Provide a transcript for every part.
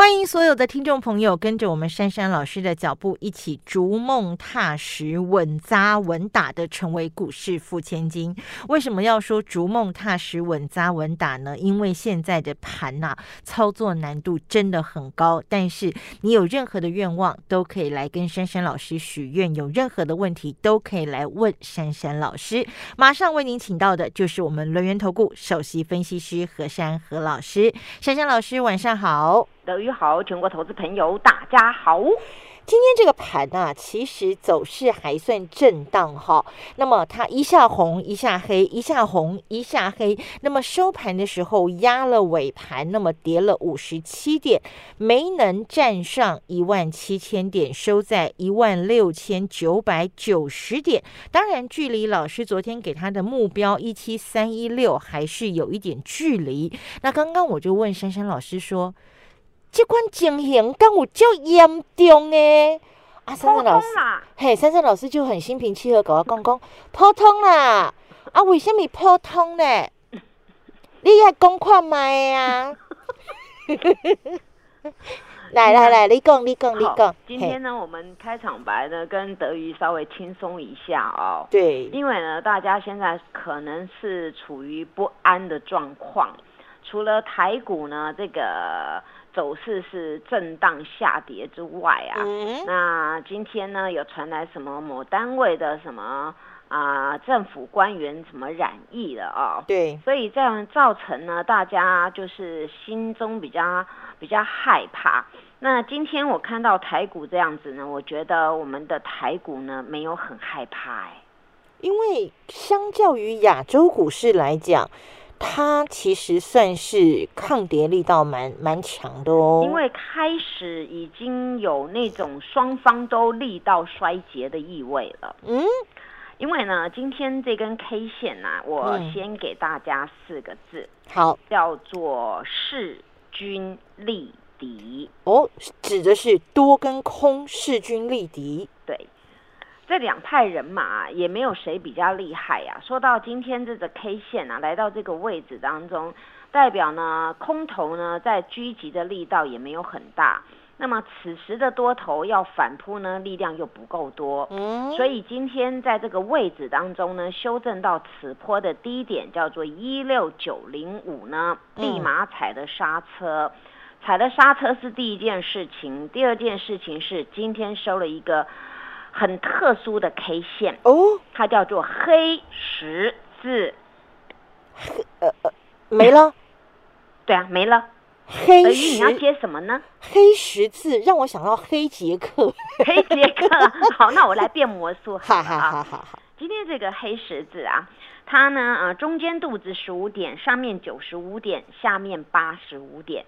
欢迎所有的听众朋友跟着我们珊珊老师的脚步，一起逐梦踏实、稳扎稳打的成为股市富千金。为什么要说逐梦踏实、稳扎稳打呢？因为现在的盘呐，操作难度真的很高。但是你有任何的愿望，都可以来跟珊珊老师许愿；有任何的问题，都可以来问珊珊老师。马上为您请到的就是我们轮源投顾首席分析师何珊何老师。珊珊老师，晚上好。德宇好，全国投资朋友大家好。今天这个盘呢，其实走势还算震荡哈。那么它一下红一下黑，一下红一下黑。那么收盘的时候压了尾盘，那么跌了五十七点，没能站上一万七千点，收在一万六千九百九十点。当然，距离老师昨天给他的目标一七三一六还是有一点距离。那刚刚我就问珊珊老师说。这款情形敢有较严重诶？啊，珊珊老师，嘿，珊珊老师就很心平气和跟我讲讲，普通啦。啊，为什么普通呢？你也讲看卖啊？来来来，你讲，你讲，你讲。今天呢，我们开场白呢，跟德瑜稍微轻松一下哦。对。因为呢，大家现在可能是处于不安的状况，除了台股呢，这个。走势是震荡下跌之外啊，那今天呢有传来什么某单位的什么啊政府官员什么染疫了哦？对，所以这样造成呢大家就是心中比较比较害怕。那今天我看到台股这样子呢，我觉得我们的台股呢没有很害怕哎，因为相较于亚洲股市来讲。它其实算是抗跌力道蛮蛮强的哦，因为开始已经有那种双方都力道衰竭的意味了。嗯，因为呢，今天这根 K 线呢，我先给大家四个字，好，叫做势均力敌。哦，指的是多跟空势均力敌。对。这两派人马也没有谁比较厉害呀。说到今天这个 K 线啊，来到这个位置当中，代表呢空头呢在狙击的力道也没有很大。那么此时的多头要反扑呢，力量又不够多。嗯，所以今天在这个位置当中呢，修正到此坡的低点叫做一六九零五呢，立马踩的刹车。踩的刹车是第一件事情，第二件事情是今天收了一个。很特殊的 K 线哦，它叫做黑十字，呃呃，没了，对啊，没了。黑十，你要接什么呢？黑十字让我想到黑杰克，黑杰克。好，那我来变魔术。好好好好好。今天这个黑十字啊，它呢呃中间肚子十五点，上面九十五点，下面八十五点。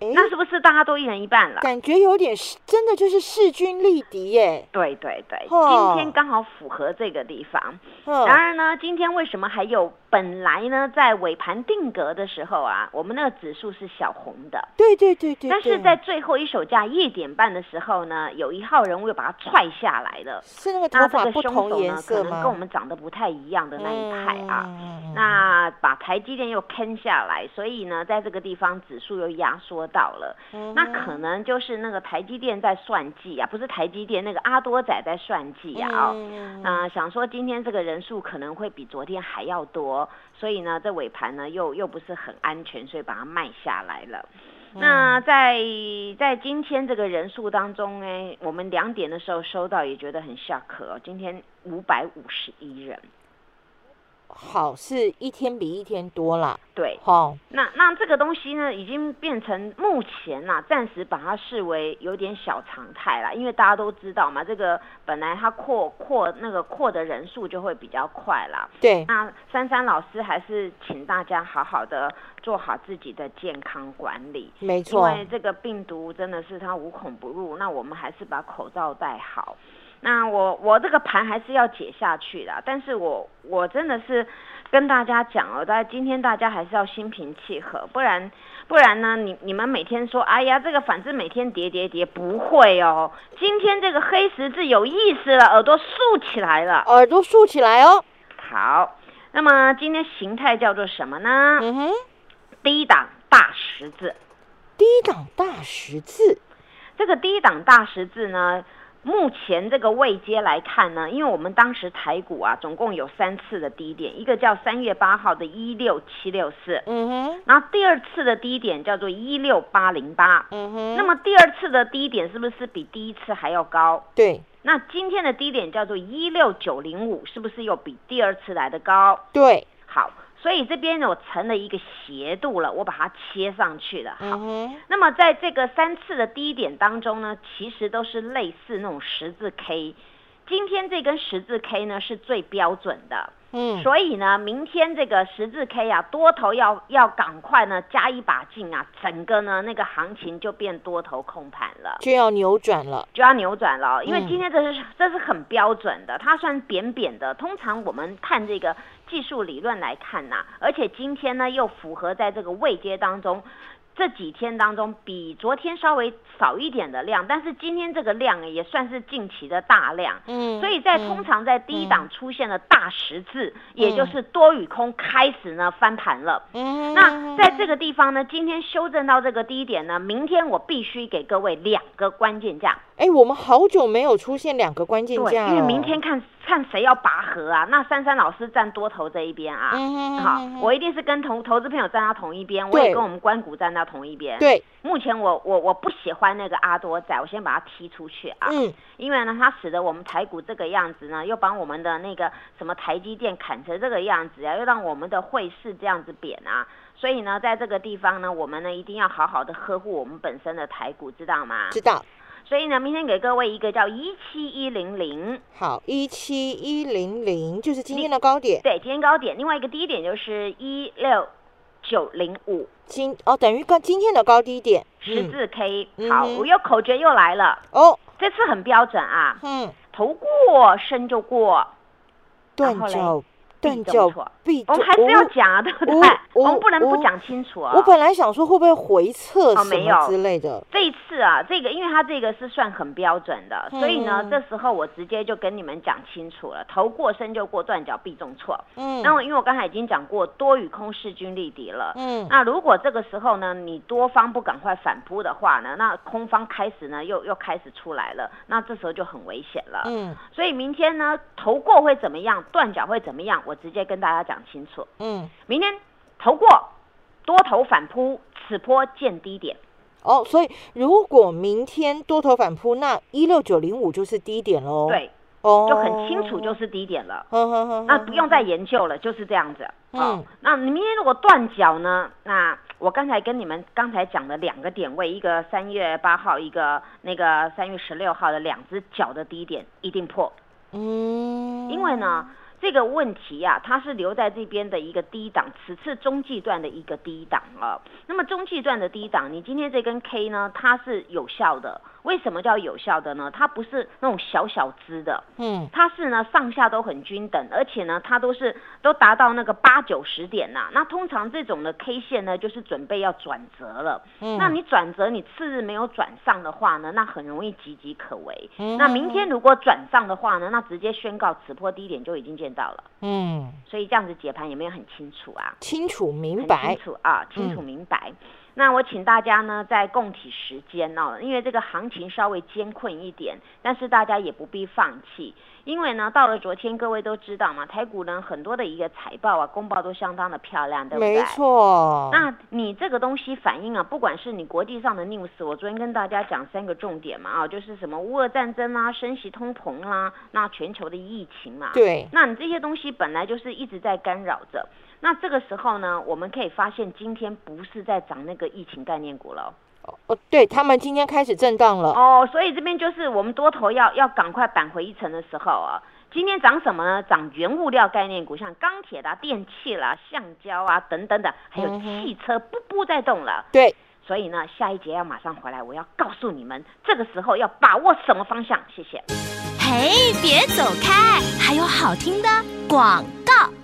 那是不是大家都一人一半了？感觉有点真的就是势均力敌耶。对对对，今天刚好符合这个地方。然而呢，今天为什么还有？本来呢，在尾盘定格的时候啊，我们那个指数是小红的。对对对对。但是在最后一手价一点半的时候呢，有一号人物又把它踹下来了。是那个头发不同颜色可能跟我们长得不太一样的那一派啊。那把台积电又坑下来，所以呢，在这个地方指数又压缩到了。那可能就是那个台积电在算计啊，不是台积电那个阿多仔在算计啊。啊，想说今天这个人数可能会比昨天还要多。所以呢，这尾盘呢又又不是很安全，所以把它卖下来了。那在在今天这个人数当中呢，我们两点的时候收到，也觉得很下课。今天五百五十一人。好，是一天比一天多啦。对，好，那那这个东西呢，已经变成目前啦，暂时把它视为有点小常态啦，因为大家都知道嘛，这个本来它扩扩那个扩的人数就会比较快啦。对，那珊珊老师还是请大家好好的做好自己的健康管理。没错，因为这个病毒真的是它无孔不入，那我们还是把口罩戴好。那我我这个盘还是要解下去的，但是我我真的是跟大家讲哦，大家今天大家还是要心平气和，不然不然呢，你你们每天说，哎呀，这个反正每天跌跌跌，不会哦。今天这个黑十字有意思了，耳朵竖起来了，耳朵竖起来哦。好，那么今天形态叫做什么呢？嗯哼，低档大十字。低档大十字，这个低档大十字呢，目前这个位阶来看呢，因为我们当时台股啊，总共有三次的低点，一个叫三月八号的一六七六四，嗯哼，然后第二次的低点叫做一六八零八，嗯哼，那么第二次的低点是不是比第一次还要高？对那今天的低点叫做一六九零五，是不是又比第二次来的高？对，好，所以这边呢，我成了一个斜度了，我把它切上去了。好，嗯，那么在这个三次的低点当中呢，其实都是类似那种十字 K。今天这根十字 K 呢是最标准的，嗯，所以呢，明天这个十字 K 啊，多头要要赶快呢加一把劲啊，整个呢那个行情就变多头控盘了。就要扭转了。就要扭转了哦，因为嗯今天这是、这是很标准的，它算扁扁的。通常我们看这个技术理论来看呐、而且今天呢又符合在这个位阶当中，这几天当中比昨天稍微少一点的量，但是今天这个量也算是近期的大量。嗯，所以在嗯通常在低档出现了大十字，也就是多与空开始呢翻盘了。嗯，那在这个地方呢，今天修正到这个低点呢，明天我必须给各位两个关键价。哎，我们好久没有出现两个关键对，价了，因为明天看看谁要拔河啊？那珊珊老师站多头这一边啊。嗯，好我一定是跟同投资朋友站到同一边，我也跟我们关谷站到同一边。，对，目前我我我不喜欢那个阿多仔，我先把他踢出去啊，嗯，因为呢，他使得我们台股这个样子呢，又把我们的那个什么台积电砍成这个样子啊，又让我们的汇市这样子贬啊，所以呢，在这个地方呢，我们呢一定要好好的呵护我们本身的台股，知道吗？知道。所以呢，明天给各位一个叫一七一零零。好，一七一零零就是今天的高点，对，今天高点，另外一个低点就是一六九零五。今哦等于高今天的高低点，嗯，十字 K、好，嗯好我又口诀又来了，哦，这次很标准啊，嗯，头过身就过，断脚必断脚必我们还是要哦讲啊，对不对？哦我们不能不哦讲清楚啊。我本来想说会不会回撤什么之类的，这一次啊，这个因为它这个是算很标准的，所以呢嗯，这时候我直接就跟你们讲清楚了，头过身就过，断脚必中错。嗯，那我因为我刚才已经讲过，多与空势均力敌了。嗯那如果这个时候呢，你多方不赶快反扑的话呢，那空方开始呢又又开始出来了，那这时候就很危险了。嗯所以明天呢，头过会怎么样，断脚会怎么样，我直接跟大家讲清楚。嗯，明天投过，多头反扑，此波见低点。哦，所以如果明天多头反扑，那一六九零五就是低点喽，，对，哦，就很清楚就是低点了。呵呵呵，那不用再研究了，就是这样子。哦嗯，那你明天如果断脚呢？那我刚才跟你们刚才讲的两个点位，一个三月八号，一个那个三月十六号的两只脚的低点一定破，嗯，因为呢。这个问题呀、它是留在这边的一个低档，此次中继段的一个低档啊。那么中继段的低档，你今天这根 K 呢，它是有效的。为什么叫有效的呢？它不是那种小小支的，嗯它是呢上下都很均等，而且呢它都是都达到那个八九十点呐、那通常这种的 K 线呢，就是准备要转折了。嗯，那你转折，你次日没有转上的话呢，那很容易岌岌可危。嗯那明天如果转上的话呢，那直接宣告此波低点就已经见到了。嗯所以这样子解盘有没有很清楚啊？清楚明白清，楚啊，清楚嗯明白。那我请大家呢，在供体时间哦，因为这个行情稍微艰困一点，但是大家也不必放弃，因为呢，到了昨天各位都知道嘛，台股呢很多的一个财报啊、公报都相当的漂亮，对不对？没错，那你这个东西反映啊，不管是你国际上的 news，我昨天跟大家讲三个重点嘛，啊，就是什么乌俄战争啦、升息通膨啦，那全球的疫情嘛，对，那你这些东西本来就是一直在干扰着。那这个时候呢，我们可以发现今天不是在涨那个疫情概念股了哦，对他们今天开始震荡了，哦，所以这边就是我们多头要要赶快扳回一城的时候啊。今天涨什么呢？涨原物料概念股，像钢铁啦、电器啦、橡胶啊等等等，还有汽车，步步在动了。对，所以呢，下一节要马上回来，我要告诉你们，这个时候要把握什么方向。谢谢。嘿，别走开，还有好听的广告。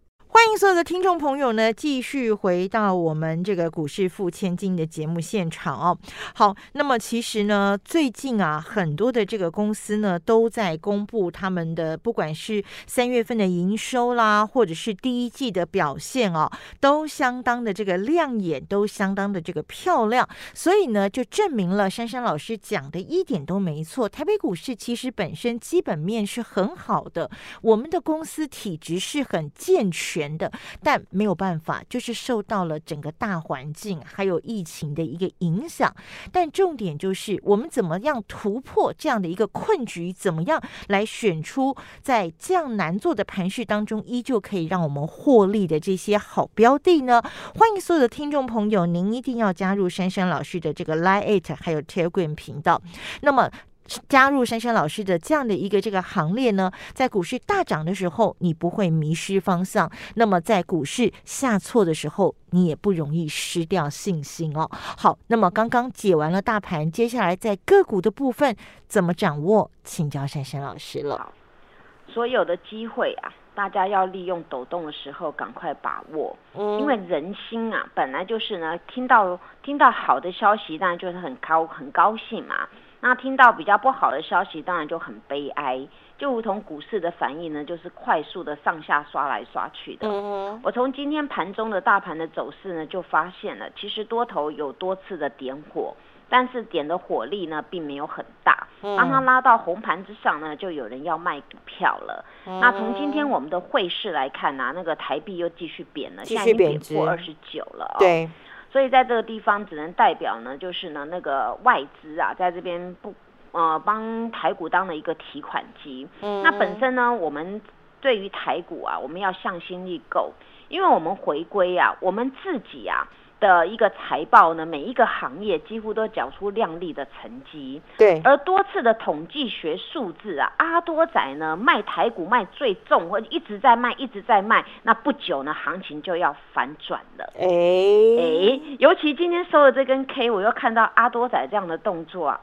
欢迎所有的听众朋友呢，继续回到我们这个股市付千金的节目现场哦。好，那么其实呢，最近啊，很多的这个公司呢，都在公布他们的不管是三月份的营收啦，或者是第一季的表现哦，都相当的这个亮眼，都相当的这个漂亮。所以呢，就证明了珊珊老师讲的一点都没错。台北股市其实本身基本面是很好的，我们的公司体质是很健全。的，但没有办法，就是受到了整个大环境还有疫情的一个影响。但重点就是，我们怎么样突破这样的一个困局？怎么样来选出在这样难做的盘势当中，依旧可以让我们获利的这些好标的呢？欢迎所有的听众朋友，您一定要加入珊珊老师的这个 Line Eight 还有 Telegram 频道。那么。加入珊珊老师的这样的一个这个行列呢，在股市大涨的时候，你不会迷失方向；那么在股市下挫的时候，你也不容易失掉信心哦。好，那么刚刚解完了大盘，接下来在个股的部分怎么掌握，请教珊珊老师了。所有的机会啊，大家要利用抖动的时候赶快把握，嗯，因为人心啊，本来就是呢，听到听到好的消息，当然就是很高很高兴嘛。那听到比较不好的消息，当然就很悲哀，就如同股市的反应呢，就是快速的上下刷来刷去的。我从今天盘中的大盘的走势呢，就发现了，其实多头有多次的点火，但是点的火力呢，并没有很大。当它拉到红盘之上呢，就有人要卖股票了。那从今天我们的汇市来看呢，那个台币又继续贬了，现在已经贬破二十九了。对。所以在这个地方只能代表呢，就是呢那个外资啊，在这边不呃帮台股当了一个提款机。嗯。那本身呢，我们对于台股啊，我们要向心力够，因为我们回归啊，我们自己啊。的一个财报呢，每一个行业几乎都缴出亮丽的成绩。对，而多次的统计学数字啊，阿多仔呢卖台股卖最重，或者一直在卖，一直在卖，那不久呢行情就要反转了。哎哎，尤其今天收了这根 K，我又看到阿多仔这样的动作啊。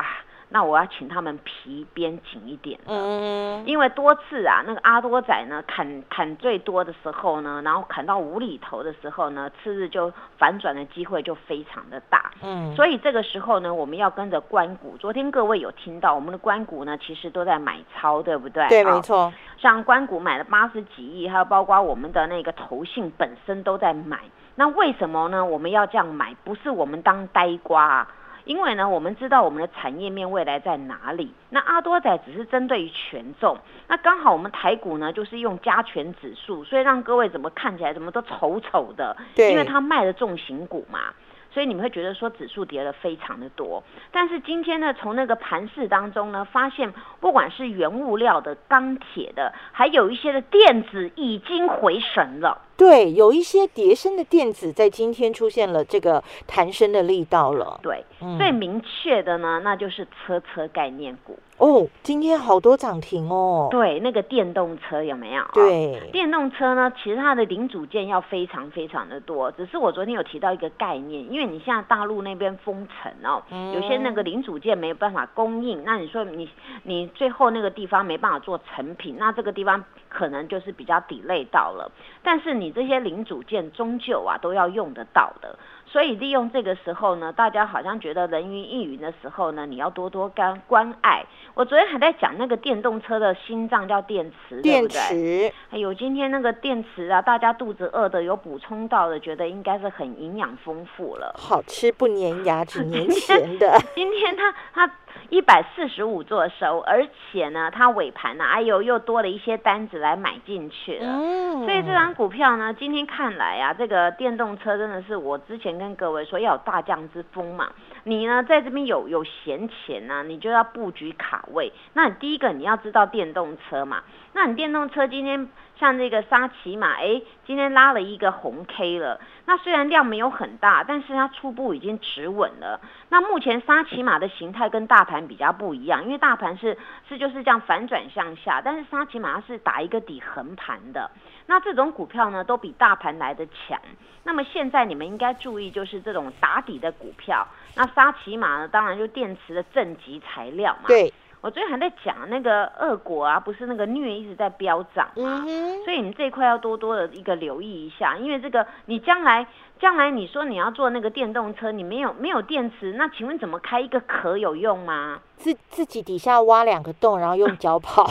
那我要请他们皮鞭紧一点嗯，因为多次啊，那个阿多仔呢砍砍最多的时候呢，然后砍到无厘头的时候呢，次日就反转的机会就非常的大。嗯，所以这个时候呢，我们要跟着关谷。昨天各位有听到我们的关谷呢，其实都在买超，对不对？对，没错。像关谷买了八十几亿，还有包括我们的那个投信本身都在买。那为什么呢？我们要这样买，不是我们当呆瓜。因为呢，我们知道我们的产业面未来在哪里。那阿多仔只是针对于权重，那刚好我们台股呢，就是用加权指数，所以让各位怎么看起来怎么都丑丑的。对，因为它卖的重型股嘛，所以你们会觉得说指数跌了非常的多。但是今天呢，从那个盘势当中呢，发现不管是原物料的、钢铁的，还有一些的电子已经回神了。对，有一些叠升的电子在今天出现了这个弹升的力道了。对，最明确的呢，那就是车车概念股。哦，今天好多涨停哦。对，那个电动车有没有？对，电动车呢，其实它的零组件要非常非常的多。只是我昨天有提到一个概念，因为你现在大陆那边封城哦，有些那个零组件没有办法供应，那你说你你最后那个地方没办法做成品，那这个地方可能就是比较抵累到了。但是你你这些零组件终究啊都要用得到的。所以利用这个时候呢，大家好像觉得人云亦云的时候呢，你要多多关关爱。我昨天还在讲那个电动车的心脏叫电池，对不对？哎呦，今天那个电池啊，大家肚子饿的有补充到的，觉得应该是很营养丰富了，好吃不粘牙，只粘钱的。今天它它一百四十五做收，而且呢，它尾盘呢，哎呦，又多了一些单子来买进去了。嗯，所以这张股票呢，今天看来啊，这个电动车真的是我之前跟各位说要有大将之风嘛。你呢，在这边有有闲钱呢、你就要布局卡位。那你第一个你要知道电动车嘛，那你电动车今天像这个沙琪玛，哎，今天拉了一个红 K 了。那虽然量没有很大，但是它初步已经止稳了。那目前沙琪玛的形态跟大盘比较不一样，因为大盘是是就是这样反转向下，但是沙琪玛是打一个底横盘的。那这种股票呢，都比大盘来的强。那么现在你们应该注意，就是这种打底的股票。那沙琪玛呢，当然就电池的正极材料嘛。对，我最近还在讲那个俄国啊，不是那个镍一直在飙涨嘛。嗯，所以你这一块要多多的一个留意一下，因为这个你将来将来你说你要做那个电动车，你没有没有电池，那请问怎么开一个壳有用吗？自自己底下挖两个洞，然后用脚跑，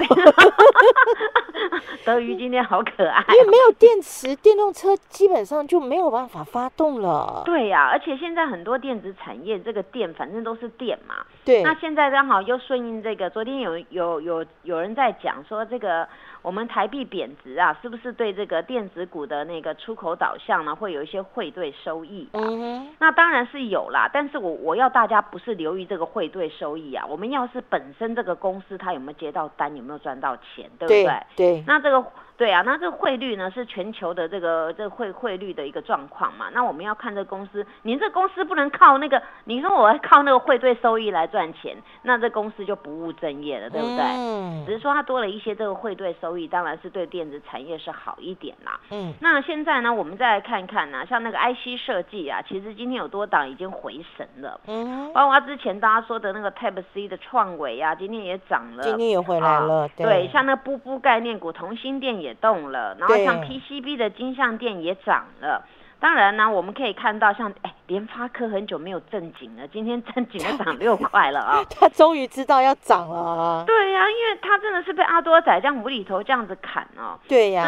德瑜今天好可爱哦、因为没有电池，电动车基本上就没有办法发动了。对呀、而且现在很多电子产业这个电反正都是电嘛，对，那现在刚好又顺应这个，昨天有有有有人在讲说这个我们台币贬值啊，是不是对这个电子股的那个出口导向呢，会有一些汇兑收益、啊？嗯哼，那当然是有啦，但是我我要大家不是留意这个汇兑收益啊，我们要是本身这个公司它有没有接到单，有没有赚到钱，对不对？对对，那这个对啊，那这个汇率呢是全球的这个这个汇汇率的一个状况嘛。那我们要看这公司，您这公司不能靠那个，你说我要靠那个汇兑收益来赚钱，那这公司就不务正业了，对不对？嗯只是说它多了一些这个汇兑收益，当然是对电子产业是好一点啦。嗯，那现在呢，我们再来看看呢、像那个 IC 设计啊，其实今天有多档已经回神了。嗯，包括之前大家说的那个 Type C 的创维啊，今天也涨了。今天也回来了，啊对，像那个布布概念股，同心电也动了，然后像 PCB 的金像店也涨了。当然呢，我们可以看到像哎，联发科很久没有正经了，今天正经的 涨六块了啊。他终于知道要涨了啊，对呀、因为他真的是被阿多仔这样无厘头这样子砍哦。对呀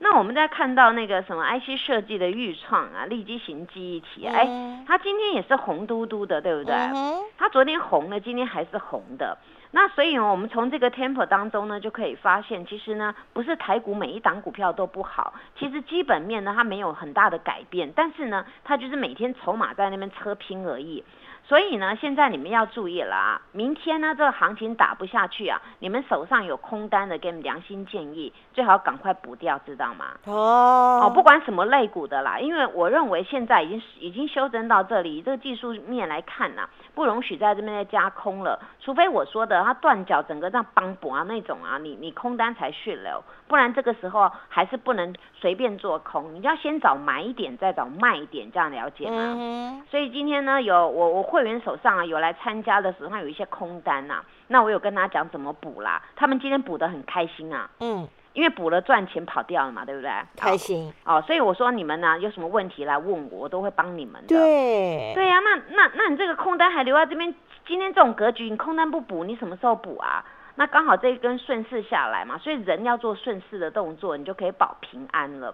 那，那我们再看到那个什么 IC 设计的预创啊，立基型记忆体，哎、嗯它今天也是红嘟嘟的，对不对？嗯哼它昨天红了，今天还是红的。那所以呢，我们从这个 tempo 当中呢，就可以发现，其实呢，不是台股每一档股票都不好，其实基本面呢它没有很大的改变，但是呢，它就是每天筹码在那边车拼而已。所以呢，现在你们要注意了啊！明天呢，这个行情打不下去啊，你们手上有空单的，给你们良心建议，最好赶快补掉，知道吗？哦哦，不管什么类股的啦，因为我认为现在已经已经修正到这里，这个技术面来看呐、不容许在这边再加空了，除非我说的它断脚整个这样帮补啊那种啊，你你空单才血流，不然这个时候还是不能随便做空，你要先找买一点，再找卖一点，这样了解吗？所以今天呢，有我我会员手上啊有来参加的时候，他有一些空单呐、那我有跟他讲怎么补啦，他们今天补的很开心啊，嗯，因为补了赚钱跑掉了嘛，对不对？开心，哦，所以我说你们呢有什么问题来问我，我都会帮你们的。对，对呀、那那那你这个空单还留在这边，今天这种格局，你空单不补，你什么时候补啊？那刚好这一根顺势下来嘛，所以人要做顺势的动作，你就可以保平安了。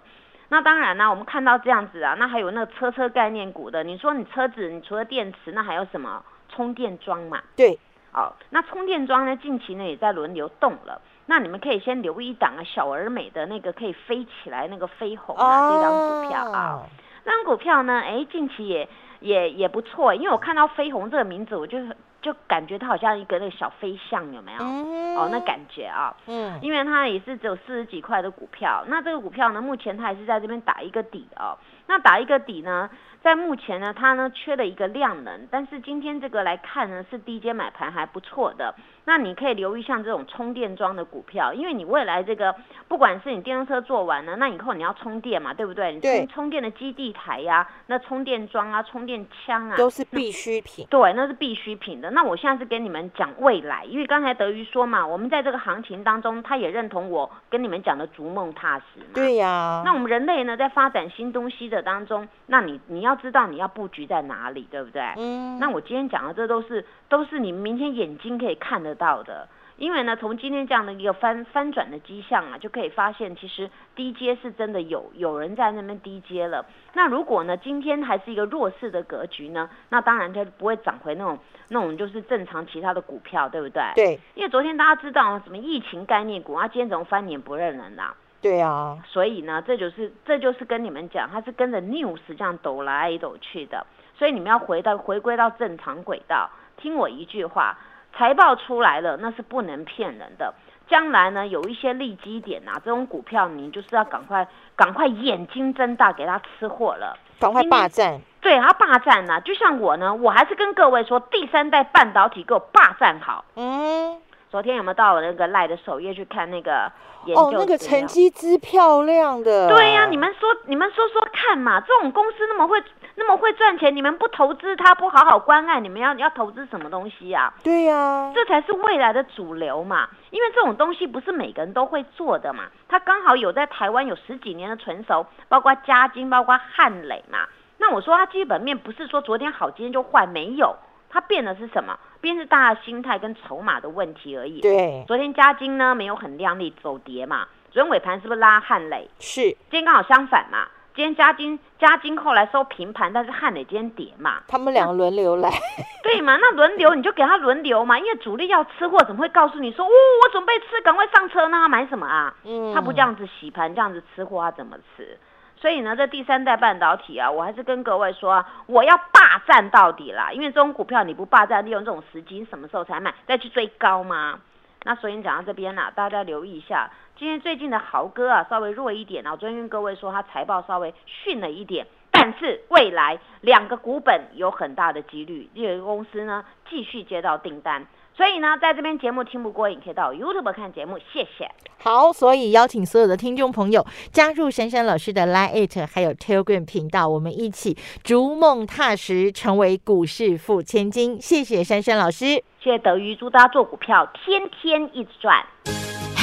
那当然啦，我们看到这样子啊，那还有那个车车概念股的，你说你车子，你除了电池，那还有什么充电桩嘛？对，哦，那充电桩呢，近期呢也在轮流动了。那你们可以先留一档啊，小而美的那个可以飞起来那个飞鸿啊，这张股票啊。哦，这张股票呢，哎，近期也也也不错，因为我看到飞鸿这个名字，我就就感觉它好像一个那个小飞象，有没有？嗯，哦，那感觉啊，嗯，因为它也是只有四十几块的股票，那这个股票呢，目前它还是在这边打一个底哦。那打一个底呢，在目前呢，它呢缺了一个量能，但是今天这个来看呢，是低阶买盘还不错的。那你可以留意像这种充电桩的股票，因为你未来这个不管是你电动车做完了，那以后你要充电嘛，对不对？你对充充电的基地台呀、那充电桩啊、充电枪啊，都是必需品，对，那是必需品的。那我现在是跟你们讲未来，因为刚才德瑜说嘛，我们在这个行情当中，他也认同我跟你们讲的逐梦踏实嘛。对呀，那我们人类呢，在发展新东西的当中，那你你要知道你要布局在哪里，对不对？嗯，那我今天讲的这都是都是你明天眼睛可以看得到的。因为呢，从今天这样的一个翻翻转的迹象啊，就可以发现，其实低阶是真的有有人在那边低阶了。那如果呢，今天还是一个弱势的格局呢，那当然它不会涨回那种那种就是正常其他的股票，对不对？对。因为昨天大家知道什么疫情概念股啊，今天怎么翻脸不认人啦？对啊。所以呢，这就是这就是跟你们讲，它是跟着 news 这样抖来抖去的，所以你们要回到回归到正常轨道，听我一句话。财报出来了，那是不能骗人的。将来呢，有一些利基点啊，这种股票你就是要赶快、赶快眼睛睁大，给他吃货了，赶快霸占。对，他霸占呢，就像我呢，我还是跟各位说，第三代半导体给我霸占好。嗯。昨天有没有到我那个赖的首页去看那个研究？哦，那个成绩之漂亮的。对呀，你们说，你们说说看嘛，这种公司那么会。那么会赚钱，你们不投资它，不好好关爱，你们要要投资什么东西呀？对呀，这才是未来的主流嘛。因为这种东西不是每个人都会做的嘛。它刚好有在台湾有十几年的成熟，包括嘉金，包括汉磊嘛。那我说它基本面不是说昨天好今天就坏，没有，它变的是什么？变是大家心态跟筹码的问题而已。对，昨天嘉金呢没有很亮丽，走跌嘛。昨天尾盘是不是拉汉磊？是，今天刚好相反嘛。今天嘉金嘉金后来收平盘，但是汉磊今天跌嘛，他们两个轮流来，对嘛？那轮流你就给他轮流嘛，因为主力要吃货，怎么会告诉你说，哦，我准备吃，赶快上车呢？买什么啊？嗯，他不这样子洗盘，这样子吃货，他怎么吃？所以呢，这第三代半导体啊，我还是跟各位说啊，我要霸占到底啦，因为这种股票你不霸占，利用这种时机，什么时候才买？再去追高吗？那所以讲到这边啦，大家留意一下。今天最近的豪哥啊，稍微弱一点啊。我昨天跟各位说，他财报稍微逊了一点，但是未来两个股本有很大的几率，这个公司呢继续接到订单。所以呢，在这边节目听不过瘾，可以到 YouTube 看节目。谢谢。好，所以邀请所有的听众朋友加入珊珊老师的 Line It 还有 Telegram 频道，我们一起逐梦踏实，成为股市富千金。谢谢珊珊老师，谢谢德瑜，祝大家做股票天天一直赚。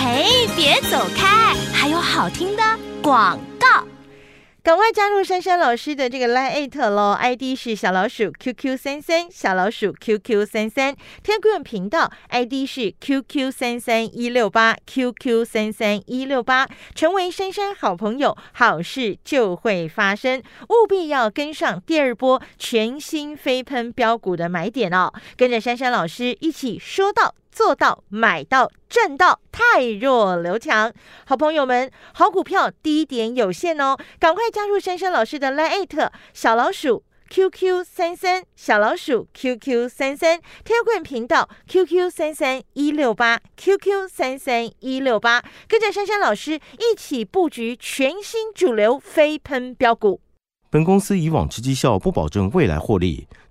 哎，别走开！还有好听的广告。赶快加入珊珊老师的这个 Line at 喽，ID 是小老鼠 QQ 三三，小老鼠 QQ 三三，天贵频道 ID 是 QQ 三三一六八，QQ 三三一六八，成为珊珊好朋友，好事就会发生，务必要跟上第二波全新飞喷标股的买点哦，跟着珊珊老师一起说到。做到买到赚到，太弱留强。好朋友们，好股票低点有限哦，赶快加入珊珊老师的 Line 小老鼠 QQ 三三小老鼠 QQ 三三天棍频道 QQ 三三一六八 QQ 三三一六八，跟着珊珊老师一起布局全新主流飞喷标股。本公司以往之绩效不保证未来获利，